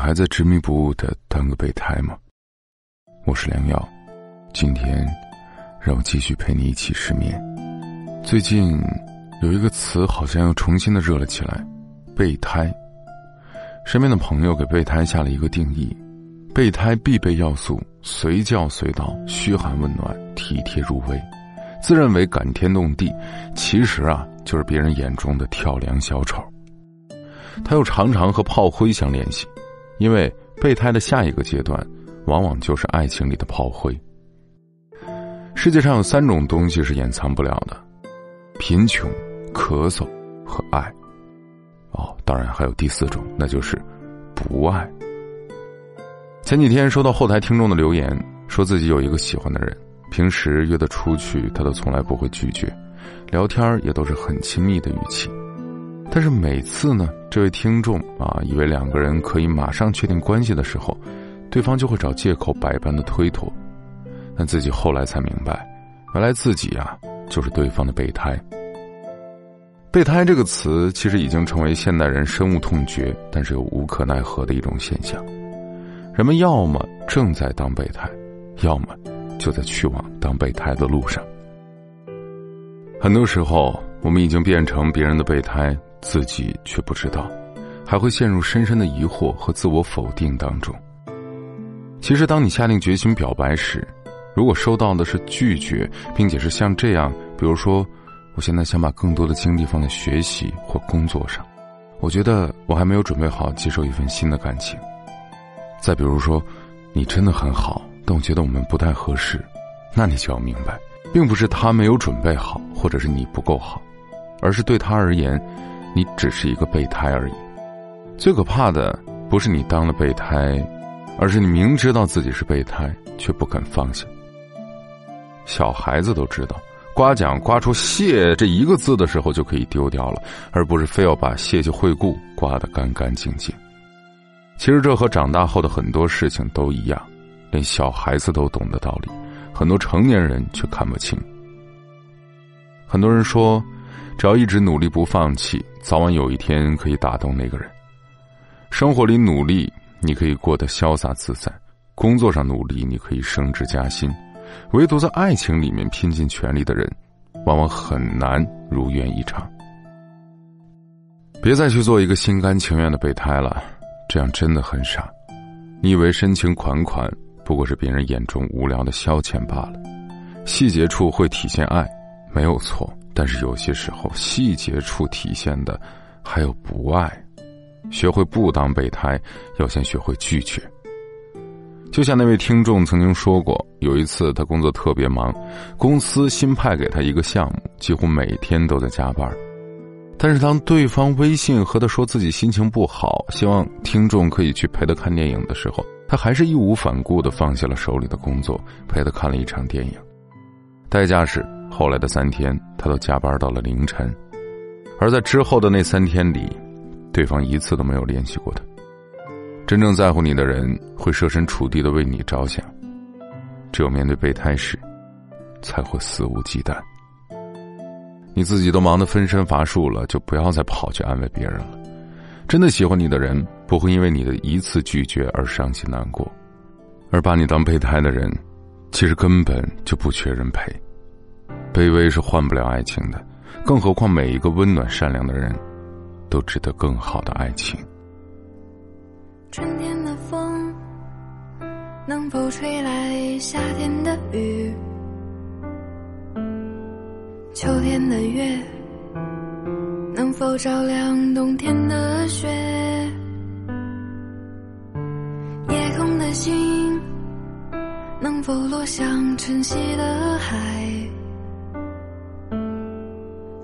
还在执迷不悟的当个备胎吗？我是良药，今天让我继续陪你一起失眠。最近有一个词好像又重新的热了起来，备胎。身边的朋友给备胎下了一个定义：备胎必备要素，随叫随到，嘘寒问暖，体贴入微，自认为感天动地，其实啊就是别人眼中的跳梁小丑。他又常常和炮灰相联系，因为备胎的下一个阶段，往往就是爱情里的炮灰。世界上有三种东西是掩藏不了的：贫穷、咳嗽和爱。哦，当然还有第四种，那就是不爱。前几天收到后台听众的留言，说自己有一个喜欢的人，平时约他出去，他都从来不会拒绝，聊天也都是很亲密的语气。但是每次呢，这位听众啊，以为两个人可以马上确定关系的时候，对方就会找借口百般的推脱。但自己后来才明白，原来自己啊就是对方的备胎。备胎这个词其实已经成为现代人深恶痛绝，但是又无可奈何的一种现象。人们要么正在当备胎，要么就在去往当备胎的路上。很多时候，我们已经变成别人的备胎。自己却不知道，还会陷入深深的疑惑和自我否定当中。其实，当你下定决心表白时，如果收到的是拒绝，并且是像这样，比如说，我现在想把更多的精力放在学习或工作上，我觉得我还没有准备好接受一份新的感情。再比如说，你真的很好，但我觉得我们不太合适，那你就要明白，并不是他没有准备好，或者是你不够好，而是对他而言。你只是一个备胎而已，最可怕的不是你当了备胎，而是你明知道自己是备胎却不肯放下。小孩子都知道，刮奖刮出“谢”这一个字的时候就可以丢掉了，而不是非要把“谢谢惠顾”刮得干干净净。其实这和长大后的很多事情都一样，连小孩子都懂的道理，很多成年人却看不清。很多人说。只要一直努力不放弃，早晚有一天可以打动那个人。生活里努力，你可以过得潇洒自在；工作上努力，你可以升职加薪。唯独在爱情里面拼尽全力的人，往往很难如愿以偿。别再去做一个心甘情愿的备胎了，这样真的很傻。你以为深情款款不过是别人眼中无聊的消遣罢了，细节处会体现爱，没有错。但是有些时候，细节处体现的还有不爱。学会不当备胎，要先学会拒绝。就像那位听众曾经说过，有一次他工作特别忙，公司新派给他一个项目，几乎每天都在加班。但是当对方微信和他说自己心情不好，希望听众可以去陪他看电影的时候，他还是义无反顾的放下了手里的工作，陪他看了一场电影。代价是。后来的三天，他都加班到了凌晨，而在之后的那三天里，对方一次都没有联系过他。真正在乎你的人会设身处地的为你着想，只有面对备胎时，才会肆无忌惮。你自己都忙得分身乏术了，就不要再跑去安慰别人了。真的喜欢你的人不会因为你的一次拒绝而伤心难过，而把你当备胎的人，其实根本就不缺人陪。卑微是换不了爱情的，更何况每一个温暖善良的人，都值得更好的爱情。春天的风能否吹来夏天的雨？秋天的月能否照亮冬天的雪？夜空的星能否落向晨曦的海？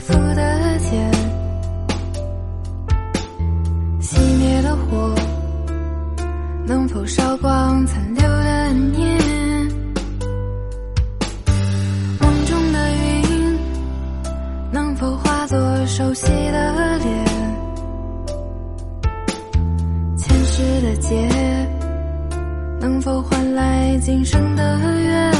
负的茧？熄灭的火，能否烧光残留的念？梦中的云，能否化作熟悉的脸？前世的劫，能否换来今生的缘？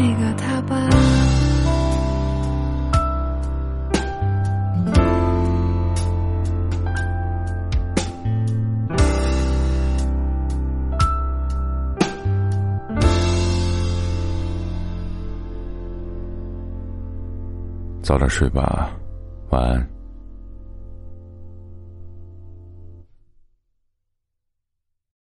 那个他吧。早点睡吧，晚安。